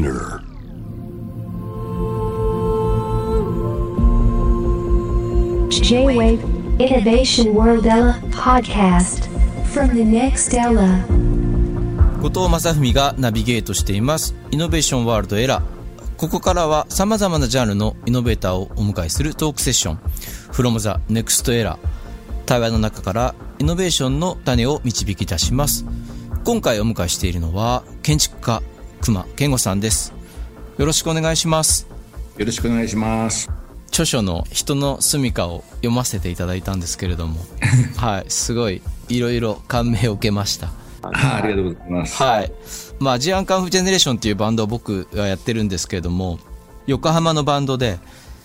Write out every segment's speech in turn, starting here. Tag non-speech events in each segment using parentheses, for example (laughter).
Spinner. J-Wave Innovation World Ella podcast from the next Ella. 後藤正文がナビゲートしています。イノベーションワールドエラーここからは様々なジャンルのイノベーターをお迎えするトークセッション。From the Next Era 対話の中からイノベーションの種を導き出します。今回お迎えしているのは建築家熊健吾さんですよろしくお願いしますよろしくお願いします。著書の人の住処を読ませていただいたんですけれども (laughs) はいすごいいろいろ感銘を受けましたあありがとうございます。はい。まあ、ジアンカンフジェネレーションっていうバンドを僕がやってるんですけれども、横浜のバンドで、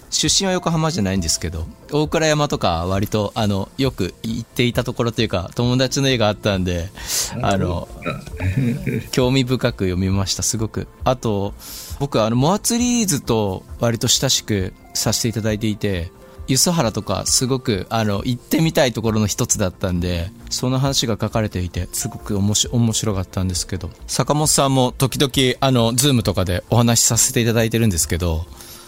出身は横浜じゃないんですけど、大倉山とか割と、あの、よく行っていたところというか、友達の家があったんで、あの、興味深く読みました、すごく。あと、僕、あの、 more trees と割と親しくさせていただいていて、梼原とかすごくあの行ってみたいところの一つだったんでその話が書かれていてすごく面白面白かったんですけど坂本さんも時々あの Zoom とかでお話しさせていただいてるんですけど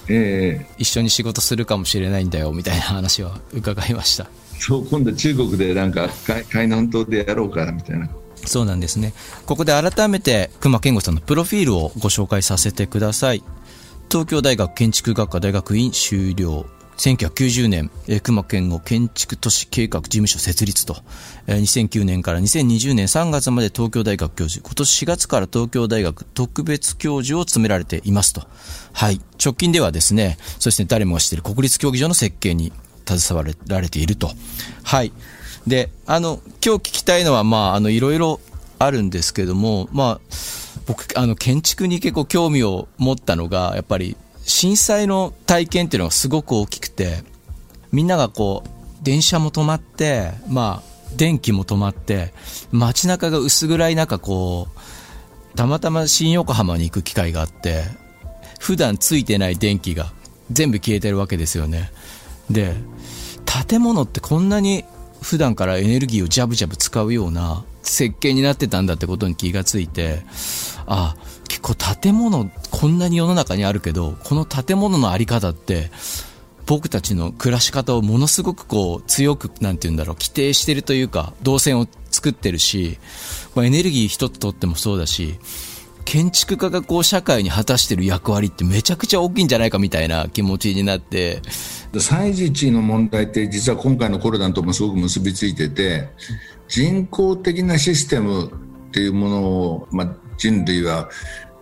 ええ一緒に仕事するかもしれないんだよみたいな話は伺いましたそう、今度中国でなんか海海南島でやろうかみたいな。そうなんですねここで改めて熊健吾さんのプロフィールをご紹介させてください東京大学建築学科大学院修了1990年、え熊健吾建築都市計画事務所設立と、え2009年から2020年3月まで東京大学教授、今年4月から東京大学特別教授を務められていますと。はい。直近ではですね、そして誰もが知っている国立競技場の設計に携わられていると。はい。で、あの、今日聞きたいのは、まあ、あの、いろいろあるんですけども、まあ、僕、あの、建築に結構興味を持ったのが、やっぱり、震災の体験っていうのがすごく大きくて、みんながこう、電車も止まって、まあ、電気も止まって、街中が薄暗い中、こう、たまたま新横浜に行く機会があって、普段ついてない電気が全部消えてるわけですよね。で、建物ってこんなに普段からエネルギーをジャブジャブ使うような設計になってたんだってことに気がついて、あ、結構建物こんなに世の中にあるけど、この建物のあり方って、僕たちの暮らし方をものすごくこう強く、なんて言うんだろう、規定してるというか、動線を作ってるし、エネルギー一つとってもそうだし、建築家がこう社会に果たしてる役割ってめちゃくちゃ大きいんじゃないかみたいな気持ちになって、311の問題って実は今回のコロナともすごく結びついてて、人工的なシステムっていうものを、まあ、人類は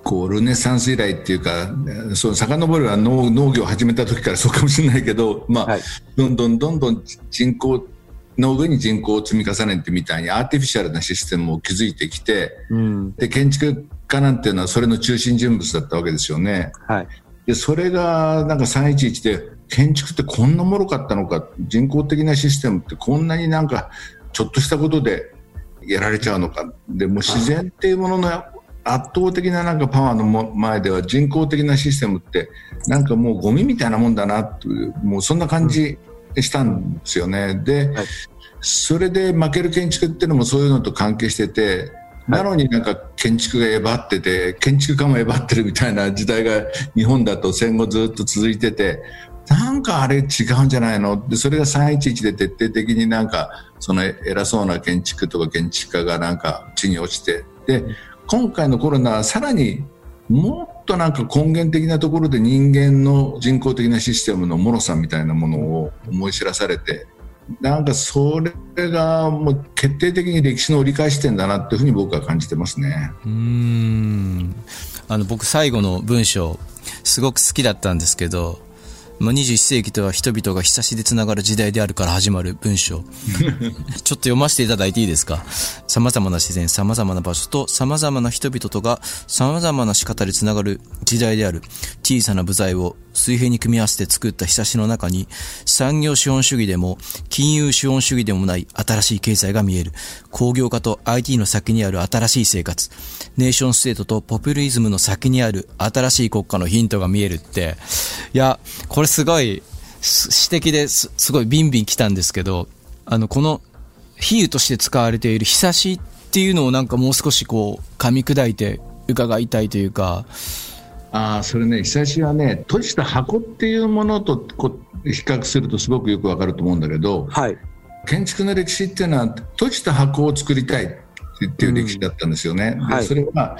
こうルネサンス以来っていうか、そう遡れば農農業を始めた時からそうかもしれないけど、まあはいどんどんどんどん人口の上に人口を積み重ねてみたいにアーティフィシャルなシステムを築いてきて、うん。で建築家なんていうのはそれの中心人物だったわけですよね。はい。でそれがなんか311で建築ってこんなもろかったのか人工的なシステムってこんなになんかちょっとしたことでやられちゃうのかでもう自然っていうものの圧倒的ななんかパワーのも前では人工的なシステムってなんかもうゴミみたいなもんだなというもうそんな感じしたんですよね。で、はいそれで負ける建築っていうのもそういうのと関係しててなのになんか建築がえばってて建築家もえばってるみたいな時代が日本だと戦後ずっと続いててなんかあれ違うんじゃないの？でそれが311で徹底的になんかその偉そうな建築とか建築家がなんか地に落ちてで今回のコロナはさらにもっとなんか根源的なところで人間の人工的なシステムの脆さみたいなものを思い知らされてなんかそれがもう決定的に歴史の折り返し点だなっていうふうに僕は感じてますね。うんあの僕最後の文章すごく好きだったんですけど、まあ、21世紀とは人々がひさしでつながる時代であるから始まる文章。(laughs) ちょっと読ませていただいていいですか？様々な自然様々な場所と様々な人々とが様々な仕方でつながる時代である。小さな部材を水平に組み合わせて作ったひさしの中に産業資本主義でも金融資本主義でもない新しい経済が見える。工業化と IT の先にある新しい生活。ネーションステートとポピュリズムの先にある新しい国家のヒントが見えるって。いやこれすごいす指摘ですすごいビンビン来たんですけどあのこの比喩として使われているひさしっていうのをなんかもう少しこう噛み砕いて伺いたいというかああそれね久しはね閉じた箱っていうものとこう比較するとすごくよくわかると思うんだけど、はい。建築の歴史っていうのは閉じた箱を作りたいっていう歴史だったんですよね。ではいそれは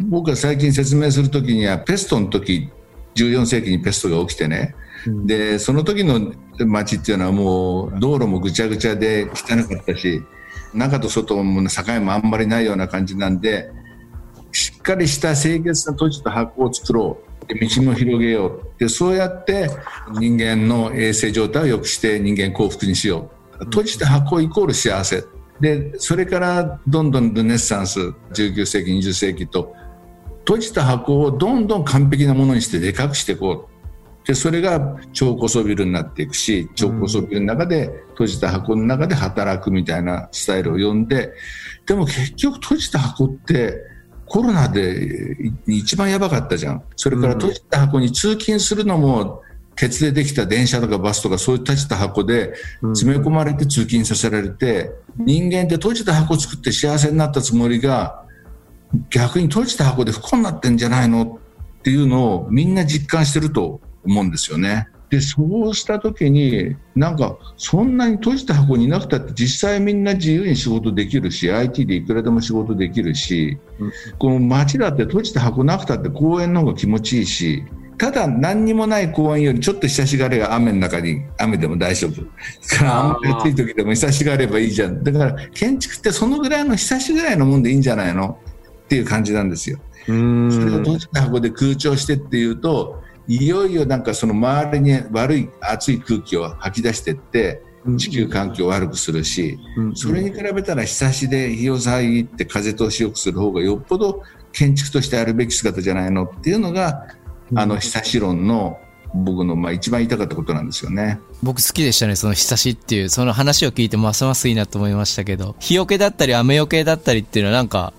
僕が最近説明するときにはペストの時14世紀にペストが起きてね、でその時の街っていうのはもう道路もぐちゃぐちゃで汚かったし中と外も境もあんまりないような感じなんでしっかりした清潔な閉じた箱を作ろう。で道も広げよう。でそうやって人間の衛生状態を良くして人間幸福にしよう。閉じた箱イコール幸せ。でそれからどんどんルネッサンス19世紀20世紀と閉じた箱をどんどん完璧なものにしてでかくしていこう。でそれが超高層ビルになっていくし超高層ビルの中で閉じた箱の中で働くみたいなスタイルを読んででも結局閉じた箱ってコロナで一番やばかったじゃん。それから閉じた箱に通勤するのも鉄でできた電車とかバスとかそういう閉じた箱で詰め込まれて通勤させられて人間って閉じた箱作って幸せになったつもりが逆に閉じた箱で不幸になってんじゃないのっていうのをみんな実感してると思うんですよね。でそうした時になんかそんなに閉じた箱にいなくたって実際みんな自由に仕事できるし IT でいくらでも仕事できるし、この街だって閉じた箱なくたって公園の方が気持ちいいしただ何にもない公園よりちょっと久しがれが雨の中に雨でも大丈夫。だからあんまり暑い時でも久しがればいいじゃん。だから建築ってそのぐらいの久しぐらいのもんでいいんじゃないの？っていう感じなんですよ。それを閉じた箱で空調してっていうといよいよなんかその周りに悪い熱い空気を吐き出してって地球環境を悪くするし、それに比べたら日差しで日を遮って風通しよくする方がよっぽど建築としてあるべき姿じゃないのっていうのが、あの日差し論の僕のまあ一番言いたかったことなんですよね。僕好きでしたね、その日差しっていう、その話を聞いてますますいいなと思いましたけど、日よけだったり雨よけだったりっていうのはなんか、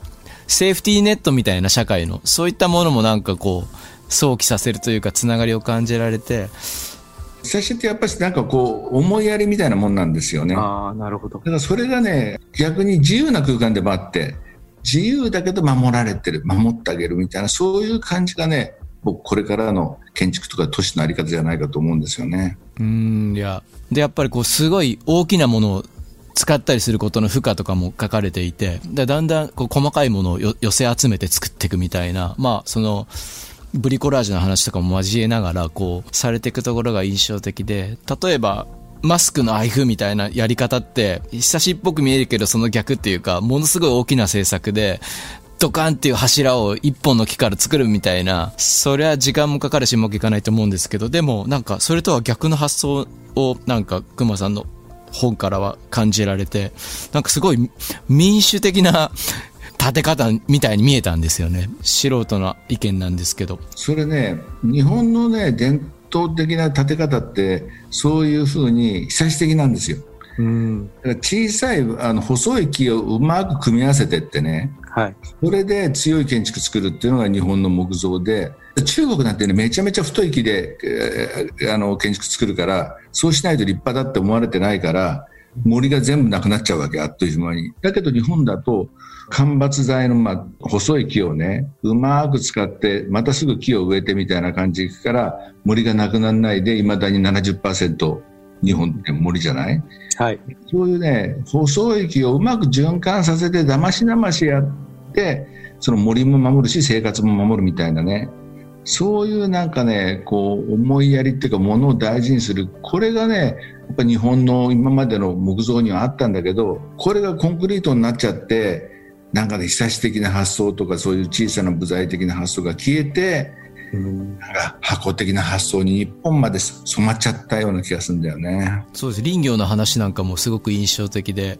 セーフティーネットみたいな社会の、そういったものもなんかこう、想起させるというか、つながりを感じられて、日差しってやっぱりなんかこう、思いやりみたいなもんなんですよね。ああ、なるほどだ。からそれがね、逆に自由な空間でもあって、自由だけど守られてる、守ってあげるみたいな、そういう感じがね、僕これからの建築とか都市のあり方じゃないかと思うんですよね。うーん、いや。で、やっぱりこう、すごい大きなものを使ったりすることの負荷とかも書かれていて、でだんだんこう細かいものをよ寄せ集めて作っていくみたいな、まあ、その、ブリコラージュの話とかも交えながら、こう、されていくところが印象的で、例えば、マスクの配布みたいなやり方って、久しっぽく見えるけど、その逆っていうか、ものすごい大きな政策で、ドカンっていう柱を一本の木から作るみたいな、そりゃ時間もかかるしうまくいかないと思うんですけど、でもなんかそれとは逆の発想をなんか熊さんの本からは感じられて、なんかすごい民主的な建て方みたいに見えたんですよね。素人の意見なんですけど。それね、日本のね、伝統的な建て方って、そういうふうに被災的なんですよ。うん。だから小さいあの細い木をうまく組み合わせてってね、はい。それで強い建築作るっていうのが日本の木造で、中国なんてね、めちゃめちゃ太い木で、えーあの建築作るから、そうしないと立派だって思われてないから、森が全部なくなっちゃうわけ、あっという間に。だけど日本だと、間伐材の、まあ、細い木をね、うまく使って、またすぐ木を植えてみたいな感じでいくから、森がなくならないで、未だに70%日本って森じゃない？はい。そういうね、細い木をうまく循環させて、だましだましやって、その森も守るし、生活も守るみたいなね、そういうなんかね、こう、思いやりっていうか、ものを大事にする、これがね、やっぱ日本の今までの木造にはあったんだけど、これがコンクリートになっちゃって、なんかね、久し的な発想とか、そういう小さな部材的な発想が消えて、なんか箱的な発想に日本まで染まっちゃったような気がするんだよね。そうです。林業の話なんかもすごく印象的で、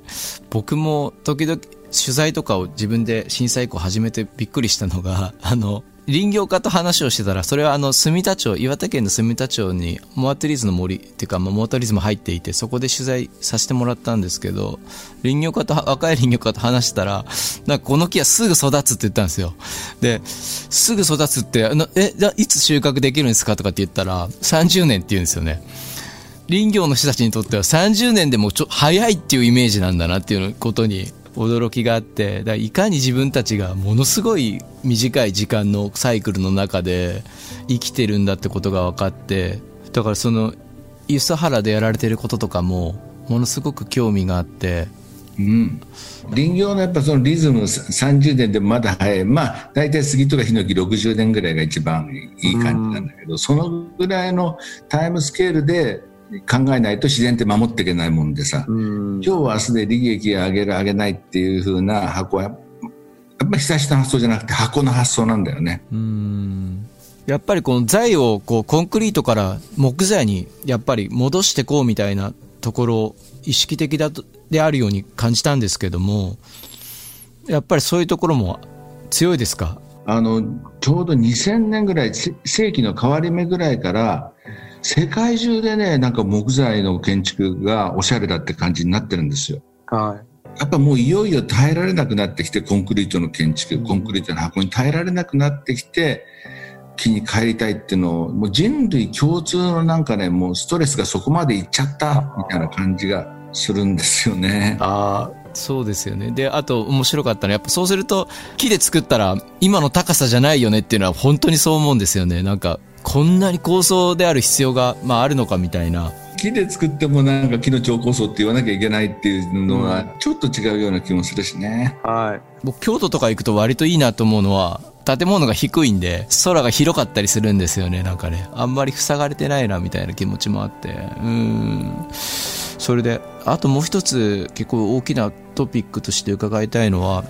僕も時々取材とかを自分で震災以降始めてびっくりしたのが、あの、林業家と話をしてたら、それはあの、住田町、岩手県の住田町に、モアトリーズの森っていうか、まあ、モアトリーズも入っていて、そこで取材させてもらったんですけど、林業家と、(laughs) 若い林業家と話したら、なんかこの木はすぐ育つって言ったんですよ。で、すぐ育つって、あのえ、じゃいつ収穫できるんですかとかって言ったら、30年って言うんですよね。林業の人たちにとっては30年でもちょ早いっていうイメージなんだなっていうことに驚きがあってだいかに自分たちがものすごい短い時間のサイクルの中で生きてるんだってことが分かってだからその梼原でやられてることとかもものすごく興味があって。うん、林業のやっぱそのリズム30年でまだ早い、まあ、大体杉とかヒノキ60年ぐらいが一番いい感じなんだけど、そのぐらいのタイムスケールで考えないと自然って守っていけないもんでさ、うん。今日は明日で利益を上げる上げないっていう風な箱はやっぱり久しの発想じゃなくて箱の発想なんだよね。うんやっぱりこの材をこうコンクリートから木材にやっぱり戻してこうみたいなところ意識的だとであるように感じたんですけどもやっぱりそういうところも強いですか？あのちょうど2000年ぐらいせ世紀の変わり目ぐらいから世界中でねなんか木材の建築がおしゃれだって感じになってるんですよ。はやっぱもういよいよ耐えられなくなってきてコンクリートの建築コンクリートの箱に耐えられなくなってきて木に帰りたいっていうのをもう人類共通のなんかねもうストレスがそこまでいっちゃったみたいな感じがするんですよねい。。あそうですよねであと面白かったのはやっぱそうすると木で作ったら今の高さじゃないよねっていうのは本当にそう思うんですよねなんかこんなに高層である必要が、まあ、あるのかみたいな木で作ってもなんか木の超高層って言わなきゃいけないっていうのはちょっと違うような気もするしね。あ。はい。僕京都とか行くと割といいなと思うのは建物が低いんで空が広かったりするんですよねなんかねあんまり塞がれてないなみたいな気持ちもあってうんそれであともう一つ結構大きなトピックとして伺いたいのは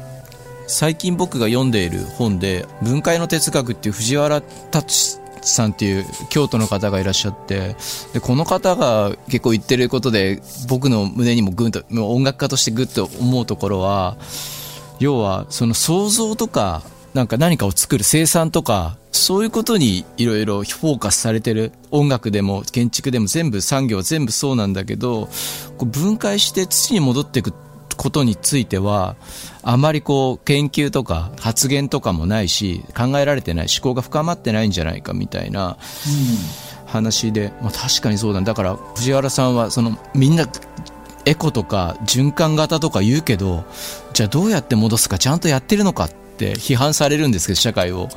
最近僕が読んでいる本で「分解の哲学」っていう藤原達さんっていう京都の方がいらっしゃってでこの方が結構言ってることで僕の胸にもグンともう音楽家としてグッと思うところは要はその創造とかなんか何かを作る生産とかそういうことにいろいろフォーカスされてる音楽でも建築でも全部産業全部そうなんだけどこう分解して土に戻っていくことについてはあまりこう研究とか発言とかもないし考えられてない思考が深まってないんじゃないかみたいな話で、まあ、確かにそうだだから藤原さんはそのみんなエコとか循環型とか言うけどじゃあどうやって戻すかちゃんとやってるのかって批判されるんですけど社会を。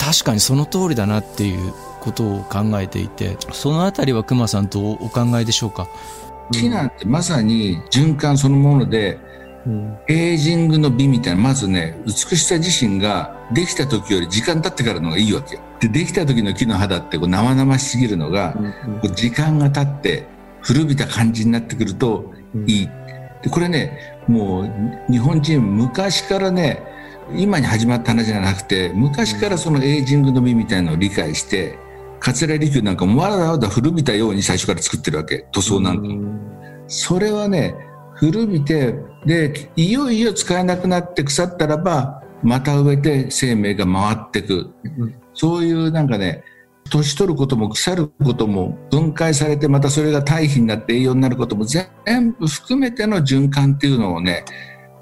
確かにその通りだなっていうことを考えていてそのあたりは熊さんとお考えでしょうか？木なん。てまさに循環そのものでうん。エイジングの美みたいなまずね美しさ自身ができた時より時間経ってからのがいいわけよでできた時の木の肌ってこう生々しすぎるのが、うん。こう時間が経って古びた感じになってくるとうん。いい、でこれねもう日本人昔からね今に始まった話じゃなくて昔からそのエイジングの美みたいなのを理解して桂離宮なん。かもわざわざ古びたように最初から作ってるわけ塗装なん。か、それはね古びてでいよいよ使えなくなって腐ったらばまた植えて生命が回っていく、うんそういうなんかね年取ることも腐ることも分解されてまたそれが堆肥になって栄養になることも全部含めての循環っていうのをね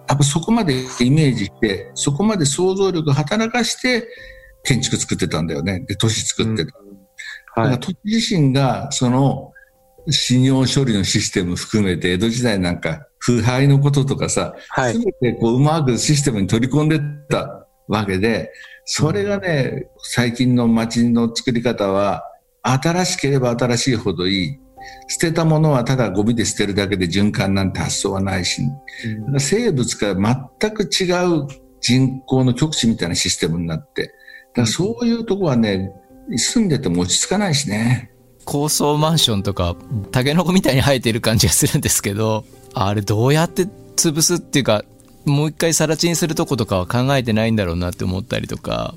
やっぱそこまでイメージしてそこまで想像力を働かして建築作ってたんだよねで都市作ってた。だはい。から土地自身がその死尿処理のシステム含めて江戸時代なんか腐敗のこととかさ、はい。すべてこううまくシステムに取り込んでったわけでそれがね最近の街の作り方は新しければ新しいほどいい。捨てたものはただゴミで捨てるだけで循環なんて発想はないし。だから生物から全く違う人口の極地みたいなシステムになって。だそういうとこはね住んでても落ち着かないしね。高層マンションとかタケノコみたいに生えてる感じがするんですけどあれどうやって潰すっていうかもう一回更地にするとことかは考えてないんだろうなって思ったりとか。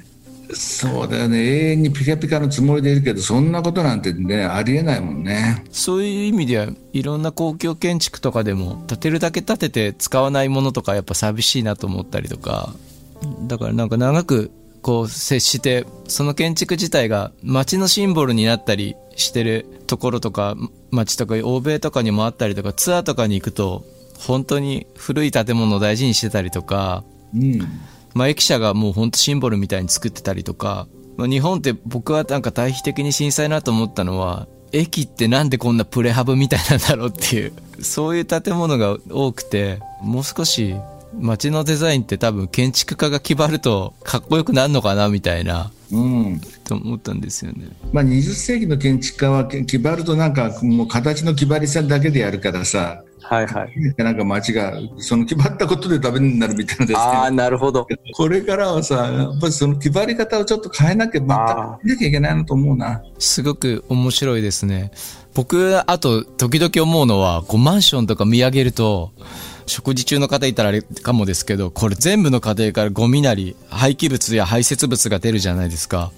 そうだよね。永遠にピカピカのつもりでいるけどそんなことなんてねありえないもんね。そういう意味ではいろんな公共建築とかでも建てるだけ建てて使わないものとかやっぱ寂しいなと思ったりとか。だからなんか長くこう接してその建築自体が街のシンボルになったりしてるところとか街とか欧米とかにもあったりとかツアーとかに行くと本当に古い建物を大事にしてたりとかうん。まあ、駅舎がもう本当シンボルみたいに作ってたりとか、まあ、日本って僕はなんか対比的に震災なと思ったのは駅ってなんでこんなプレハブみたいなんだろうっていうそういう建物が多くてもう少し街のデザインって多分建築家が決まるとかっこよくなるのかなみたいな、うん。と思ったんですよね。まあ、20世紀の建築家は決まるとなんかもう形の決まりさだけでやるからさはいはい。なんか街がその決まったことでダメになるみたいなですああ、ねなるほど。これからはさやっぱりその決まり方をちょっと変えなきゃまたあ変えなきゃいけないなと思うなすごく面白いですね。僕、あと、時々思うのは、こう、マンションとか見上げると、食事中の方いたらあれかもですけど、これ全部の家庭からゴミなり、廃棄物や排泄物が出るじゃないですか。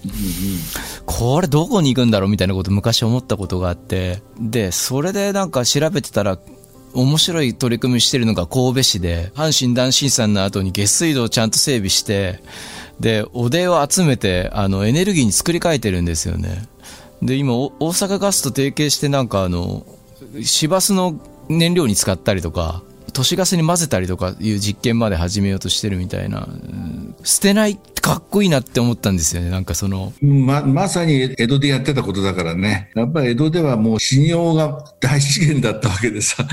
これどこに行くんだろうみたいなこと昔思ったことがあって、で、それでなんか調べてたら、面白い取り組みしてるのが神戸市で、阪神大震災の後に下水道をちゃんと整備して、で、おでを集めて、あの、エネルギーに作り変えてるんですよね。で、今、大阪ガスと提携してなんかあの、市バスの燃料に使ったりとか、都市ガスに混ぜたりとかいう実験まで始めようとしてるみたいな、うん捨てないってかっこいいなって思ったんですよね。なんかその、ままさに江戸でやってたことだからね。やっぱり江戸ではもう信用が大資源だったわけでさ。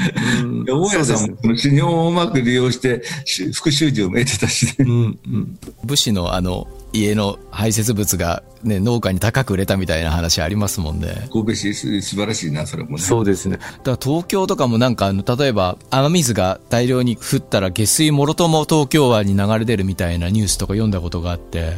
うん。で大家さんも信用をうまく利用してし副収入も得てたしね。うんうん、武士のあの、家の排泄物がね、農家に高く売れたみたいな話ありますもんね。神戸市す素晴らしいなそれもね。そうですね。だから東京とかもなんかあの、例えば雨水が大量に降ったら下水もろとも東京湾に流れ出るみたいなニュースとか読んだことがあって、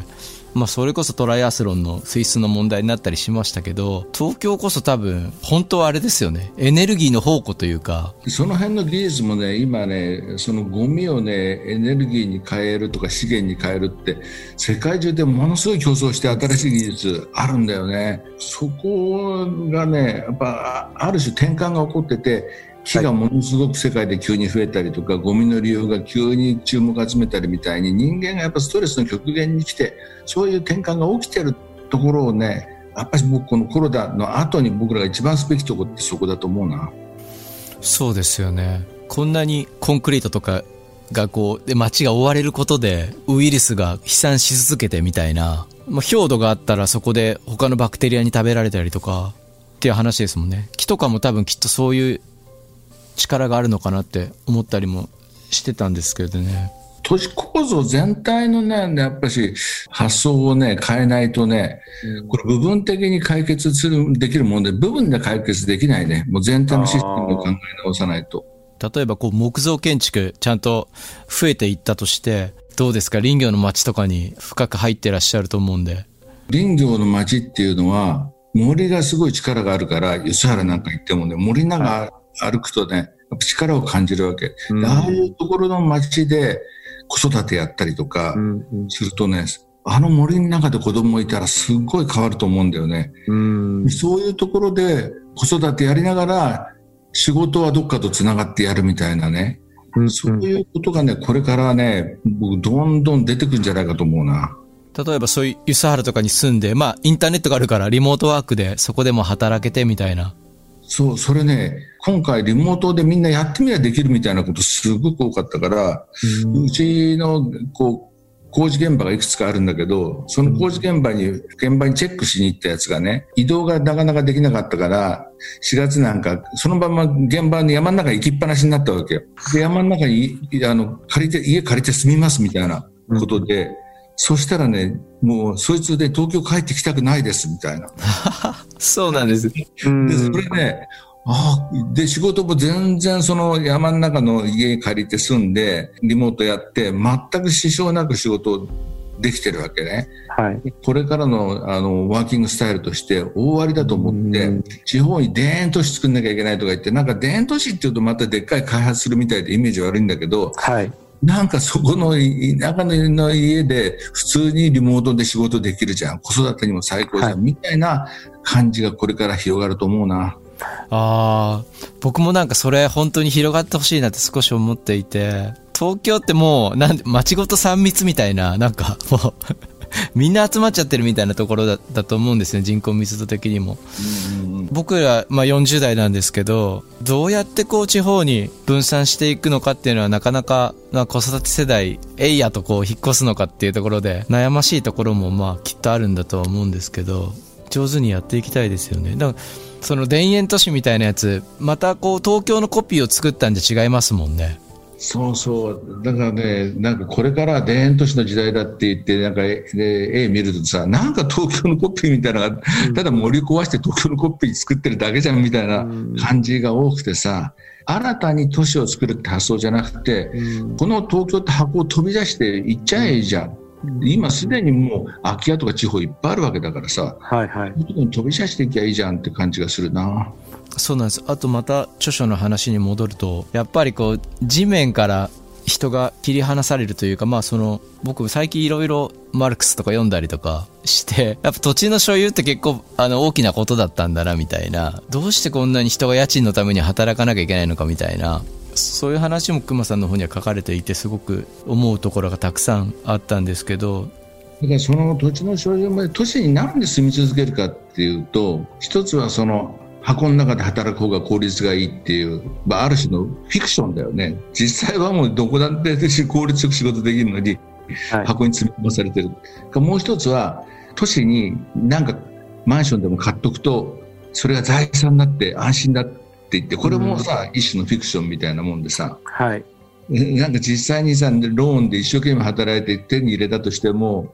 まあそれこそトライアスロンの水質の問題になったりしましたけど、東京こそ多分、本当はあれですよね。エネルギーの宝庫というか、その辺の技術もね、今ね、そのゴミをね、エネルギーに変えるとか資源に変えるって、世界中でものすごい競争して新しい技術あるんだよね。そこがね、やっぱある種転換が起こってて、木がものすごく世界で急に増えたりとか、ゴミの利用が急に注目を集めたりみたいに、人間がやっぱストレスの極限に来て、そういう転換が起きてるところをね、やっぱり僕このコロナの後に僕らが一番すべきところってそこだと思うな。そうですよね。こんなにコンクリートとかがこう、で街が覆われることでウイルスが飛散し続けてみたいな、まあ、氷土があったらそこで他のバクテリアに食べられたりとかっていう話ですもんね。木とかも多分きっとそういう力があるのかなって思ったりもしてたんですけどね。都市構造全体のね、やっぱし発想をね、変えないとね、これ部分的に解決する、できるもんで、部分で解決できないね。もう全体のシステムを考え直さないと。例えばこう木造建築ちゃんと増えていったとして、どうですか？林業の街とかに深く入ってらっしゃると思うんで。林業の街っていうのは、森がすごい力があるから、吉原なんか行ってもね、森の中歩くとね、力を感じるわけ。うんああいうところの街で子育てやったりとかうんうんするとね、あの森の中で子供いたらすっごい変わると思うんだよね。うんそういうところで子育てやりながら仕事はどっかとつながってやるみたいなね。うんそういうことがね、これからね、僕どんどん出てくるんじゃないかと思うな。例えばそういう湯佐原とかに住んで、まあインターネットがあるからリモートワークでそこでも働けてみたいな。そう、それね、今回リモートでみんなやってみりゃできるみたいなことすごく多かったから、うちのこう工事現場がいくつかあるんだけど、その工事現場に、現場にチェックしに行ったやつがね、移動がなかなかできなかったから、4月なんか、そのまま現場に山の中に行きっぱなしになったわけよ。で、山の中に、いあの、借りて、家借りて住みますみたいなことで、そしたらね、もう、そいつで東京帰ってきたくないですみたいな。(laughs) そうなんです。うんで、それね、ああ、で、仕事も全然その山の中の家借りて住んで、リモートやって、全く支障なく仕事できてるわけね。はい。これからのあのワーキングスタイルとして大ありだと思ってうん、地方に田園都市作んなきゃいけないとか言って、なんか田園都市っていうとまたでっかい開発するみたいでイメージ悪いんだけど、はい。なんかそこの田舎の家で普通にリモートで仕事できるじゃん。子育てにも最高じゃん。はいみたいな感じがこれから広がると思うな。ああ、僕もなんかそれ本当に広がってほしいなって少し思っていて、東京ってもう、なんで、町ごと3密みたいな、なんかもう、(laughs) みんな集まっちゃってるみたいなところだだと思うんですね、人口密度的にも。僕ら、まあ、40代なんですけど、どうやってこう地方に分散していくのかっていうのはなかなか、まあ、子育て世代、えいやとこう引っ越すのかっていうところで悩ましいところもまあきっとあるんだとは思うんですけど、上手にやっていきたいですよね。だから、その田園都市みたいなやつ、またこう東京のコピーを作ったんじゃ違いますもんね。そうそう。だからね、なんかこれからは田園都市の時代だって言って、なんか絵絵見るとさ、なんか東京のコピーみたいなのが、ただ森壊して東京のコピー作ってるだけじゃんみたいな感じが多くてさ、新たに都市を作るって発想じゃなくて、この東京って箱を飛び出して行っちゃえじゃん。今すでにもう空き家とか地方いっぱいあるわけだからさ、はいはい。飛び出していきゃいいじゃんって感じがするな。そうなんです。あとまた著書の話に戻ると、やっぱりこう、地面から人が切り離されるというか、まあその、僕最近いろいろマルクスとか読んだりとか (laughs) して、やっぱ土地の所有って結構あの大きなことだったんだなみたいな、どうしてこんなに人が家賃のために働かなきゃいけないのかみたいな、そういう話も熊さんの方には書かれていてすごく思うところがたくさんあったんですけど、だからその土地の所有まで都市になんで住み続けるかっていうと一つはその箱の中で働く方が効率がいいっていう、まあ、ある種のフィクションだよね。実際はもうどこだって効率よく仕事できるのにはい。箱に詰め込まされてる、もう一つは都市になんかマンションでも買っとくとそれが財産になって安心だって言ってこれもさ、一種のフィクションみたいなもんでさはい。なんか実際にさ、ローンで一生懸命働いて手に入れたとしても、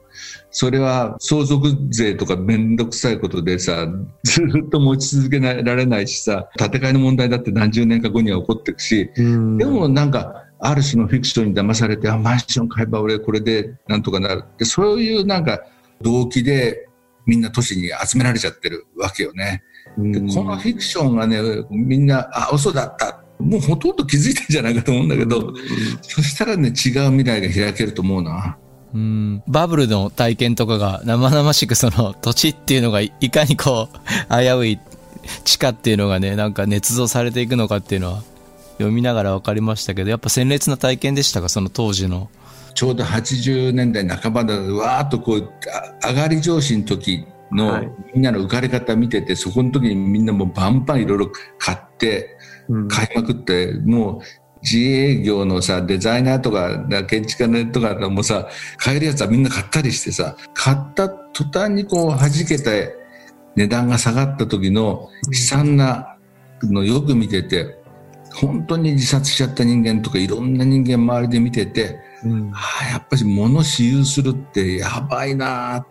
それは相続税とかめんどくさいことでさ、(laughs) ずっと持ち続けられないしさ、建て替えの問題だって何十年か後には起こっていくし、うんでもなんか、ある種のフィクションに騙されて、あ、マンション買えば俺これでなんとかなる。でそういうなんか動機でみんな都市に集められちゃってるわけよね。でこのフィクションがね、みんな、あ、嘘だった。もうほとんど気づいてんじゃないかと思うんだけど、そしたらね、違う未来が開けると思うな。うん、バブルの体験とかが生々しくその土地っていうのがいいかにこう危うい地下っていうのがねなんか捏造されていくのかっていうのは読みながら分かりましたけどやっぱ鮮烈な体験でしたかその当時のちょうど80年代半ばでわーっとこう、あ上がり上司の時の、はい。みんなの浮かれ方見てて、そこの時にみんなもうバンバンいろいろ買って、うん。買いまくって、もう自営業のさ、デザイナーとか、だ建築家とかもさ、買えるやつはみんな買ったりしてさ、買った途端にこう弾けて値段が下がった時の悲惨なのよく見てて、本当に自殺しちゃった人間とかいろんな人間周りで見てて、うん。ああ、やっぱり物私有するってやばいなーっ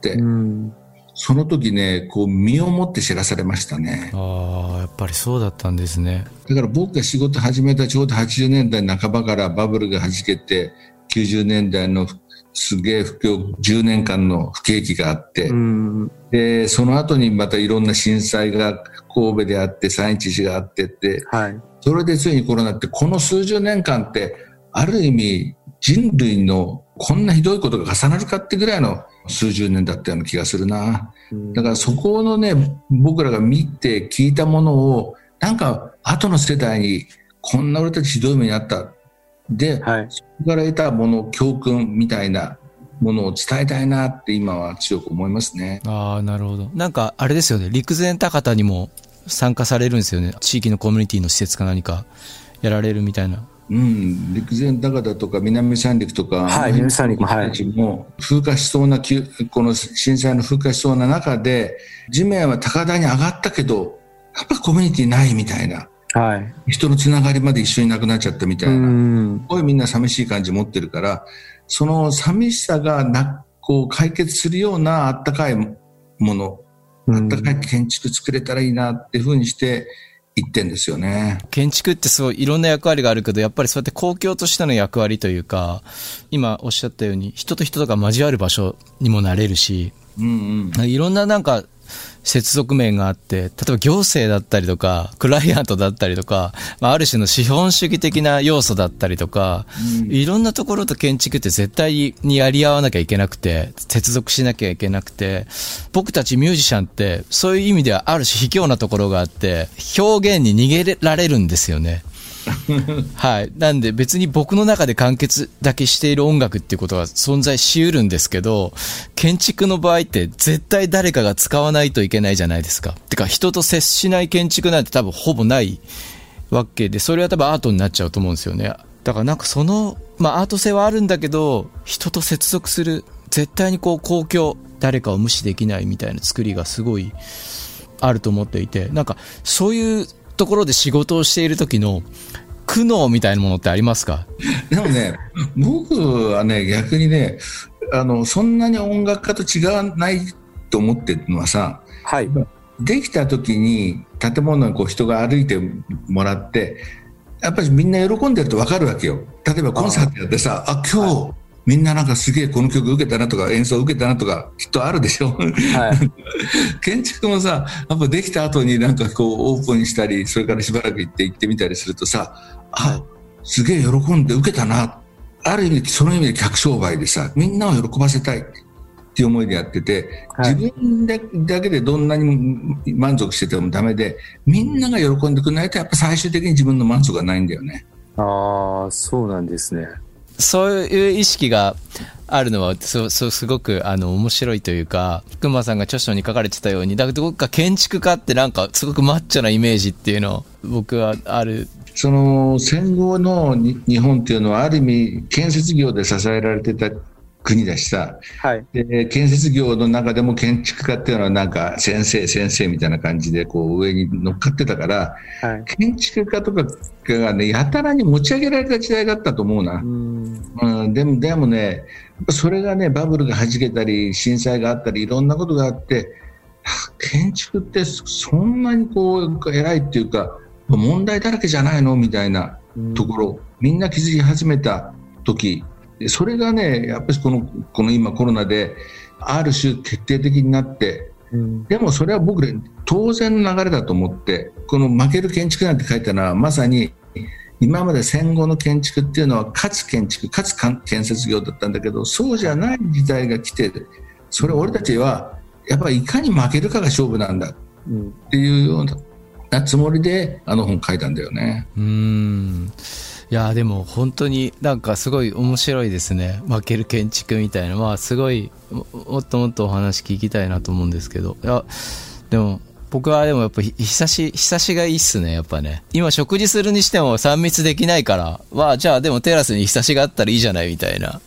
て、うんその時ね、こう身をもって知らされましたね。ああやっぱりそうだったんですねだから僕が仕事始めたちょうど80年代半ばからバブルが弾けて、90年代のすげえ不況、10年間の不景気があって、うんで、その後にまたいろんな震災が神戸であって、311があってって、はい。それでついにコロナって、この数十年間って、ある意味人類のこんなひどいことが重なるかってぐらいの数十年だったような気がするな。だからそこのね、僕らが見て聞いたものを、なんか後の世代にこんな俺たちひどい目にあった。で、はい。そこから得たもの、教訓みたいなものを伝えたいなって今は強く思いますね。ああなるほどなんかあれですよね陸前高田にも参加されるんですよね地域のコミュニティの施設か何かやられるみたいなうん、陸前高田とか南三陸とか、はい南三陸もはい。風化しそうなこの震災の風化しそうな中で、地面は高台に上がったけど、やっぱコミュニティないみたいな、はい。人のつながりまで一緒になくなっちゃったみたいうな、ん。すごいみんな寂しい感じ持ってるから、その寂しさがなこう解決するようなあったかいもの、あったかい建築作れたらいいなっていうふうにして言ってんですよね。建築ってすごいいろんな役割があるけど、やっぱりそうやって公共としての役割というか、今おっしゃったように、人と人とが交わる場所にもなれるし、うんうん。いろんななんか、接続面があって、例えば行政だったりとか、クライアントだったりとか、まあ、ある種の資本主義的な要素だったりとか、いろんなところと建築って絶対にやり合わなきゃいけなくて、接続しなきゃいけなくて、僕たちミュージシャンって、そういう意味ではある種卑怯なところがあって、表現に逃げられるんですよね。(laughs) はい。なんで別に僕の中で完結だけしている音楽っていうことが存在し得るんですけど、建築の場合って絶対誰かが使わないといけないじゃないですか。てか人と接しない建築なんて多分ほぼないわけで、それは多分アートになっちゃうと思うんですよね。だからなんかその、まあアート性はあるんだけど、人と接続する、絶対にこう公共、誰かを無視できないみたいな作りがすごいあると思っていて、なんかそういうところで仕事をしている時の苦悩みたいなものってありますか？でもね、僕はね、逆にね、あの、そんなに音楽家と違わないと思ってるのはさ、はい。できた時に建物にこう人が歩いてもらって、やっぱりみんな喜んでると分かるわけよ。例えばコンサートやってさ、あ今日、みんななんかすげえこの曲受けたなとか演奏受けたなとかきっとあるでしょ。はい。(laughs) 建築もさ、やっぱできた後になんかこうオープンしたり、それからしばらく行って行ってみたりするとさ、あ、すげえ喜んで受けたな。ある意味、その意味で客商売でさ、みんなを喜ばせたいっていう思いでやってて、はい自分だだけでどんなに満足しててもダメで、みんなが喜んでくれないと、やっぱ最終的に自分の満足がないんだよね。ああ、そうなんですね。そういう意識があるのは、そう、そう、すごく、あの、面白いというか、熊さんが著書に書かれてたように、だからどっか建築家ってなんか、すごくマッチョなイメージっていうの、僕はある。その戦後のに日本っていうのはある意味建設業で支えられてた国だしさ、はい。で建設業の中でも建築家っていうのはなんか先生先生みたいな感じでこう上に乗っかってたからはい。建築家とかがねやたらに持ち上げられた時代だったと思うな。う、ん。うん、でもでもねそれがねバブルがはじけたり震災があったりいろんなことがあってはあ建築ってそんなにこう偉いっていうか問題だらけじゃないの？みたいなところ、みんな気づき始めた時。でそれがねやっぱりこのこの今コロナである種決定的になってうん。でもそれは僕ね当然の流れだと思ってこの「負ける建築」なんて書いたのはまさに今まで戦後の建築っていうのはかつ建築かつ建設業だったんだけどそうじゃない時代が来てそれ俺たちはやっぱりいかに負けるかが勝負なんだうん。っていうようなつもりであの本書いたんだよね。うーん。いや、でも本当になんかすごい面白いですね。負ける建築みたいな。まあすごい、ももっともっとお話聞きたいなと思うんですけど。いや、でも、僕はでもやっぱひ久し、久しがいいっすね、やっぱね。今食事するにしても3密できないから、まあじゃあでもテラスに久しがあったらいいじゃないみたいな。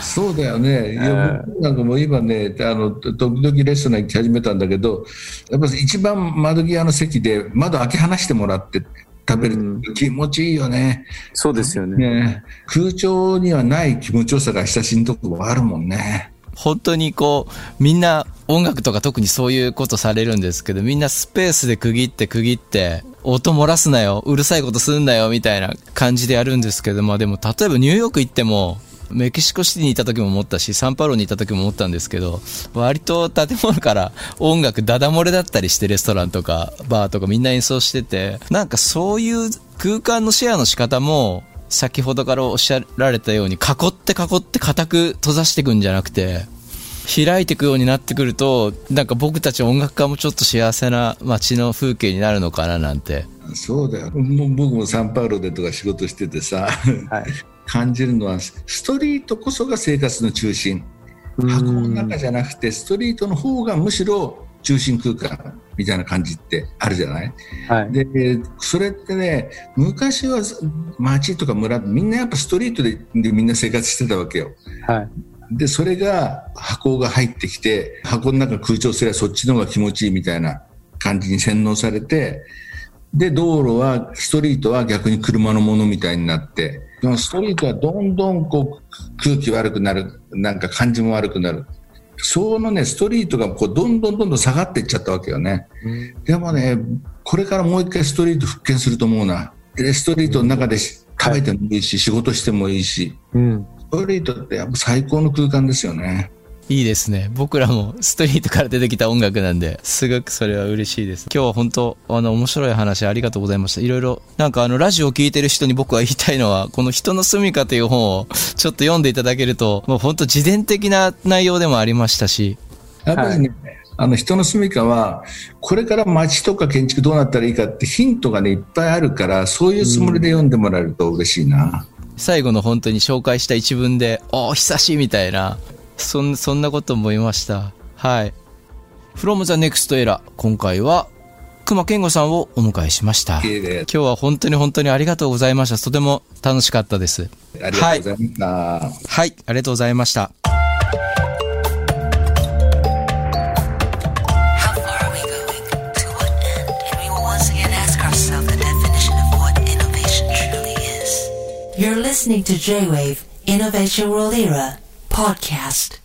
そうだよね。いや、僕なんかもう今ね、あの、時々レストラン行き始めたんだけど、やっぱり一番窓際の席で窓開け放してもらって食べると気持ちいいよね。そうですよね。ね空調にはない気持ちよさが親しいところあるもんね。本当にこう、みんな音楽とか特にそういうことされるんですけど、みんなスペースで区切って区切って、音漏らすなよ、うるさいことすんなよ、みたいな感じでやるんですけど、まあでも例えばニューヨーク行っても、メキシコシティにいた時も思ったし、サンパウロにいた時も思ったんですけど、割と建物から音楽ダダ漏れだったりして、レストランとかバーとかみんな演奏してて、なんかそういう空間のシェアの仕方も、先ほどからおっしゃられたように、囲って囲って固く閉ざしていくんじゃなくて、開いていくようになってくると、なんか僕たち音楽家もちょっと幸せな街の風景になるのかななんて。そうだよ。もう僕もサンパウロでとか仕事しててさ、はい。感じるのは、ストリートこそが生活の中心。箱の中じゃなくて、ストリートの方がむしろ中心空間みたいな感じってあるじゃない？はい。でそれってね昔は町とか村みんなやっぱストリートででみんな生活してたわけよはい。でそれが箱が入ってきて箱の中空調すればそっちの方が気持ちいいみたいな感じに洗脳されてで道路はストリートは逆に車のものみたいになってストリートはどんどんこう空気悪くなるなんか感じも悪くなるそのねストリートがこうどんどんどんどん下がっていっちゃったわけよね。でもね、これからもう一回ストリート復権すると思うな。で、ストリートの中でし食べてもいいし、仕事してもいいし、うん。ストリートってやっぱ最高の空間ですよね。いいですね。僕らもストリートから出てきた音楽なんで、すごくそれは嬉しいです。今日は本当、あの、面白い話ありがとうございました。いろいろ、なんかあの、ラジオを聞いてる人に僕は言いたいのは、この人の住みかという本をちょっと読んでいただけると、もう本当自伝的な内容でもありましたし、やっぱりね、あの人の住みかは、これから街とか建築どうなったらいいかってヒントがね、いっぱいあるから、そういうつもりで読んでもらえると嬉しいな。最後の本当に紹介した一文で、おー久しいみたいな、そん、なこと思いました。はい。from the next era 今回は、隈研吾さんをお迎えしました。今日は本当に本当にありがとうございました。とても楽しかったです。ありがとうございました、はい。はい、ありがとうございました。J-Wave, Innovation World podcast.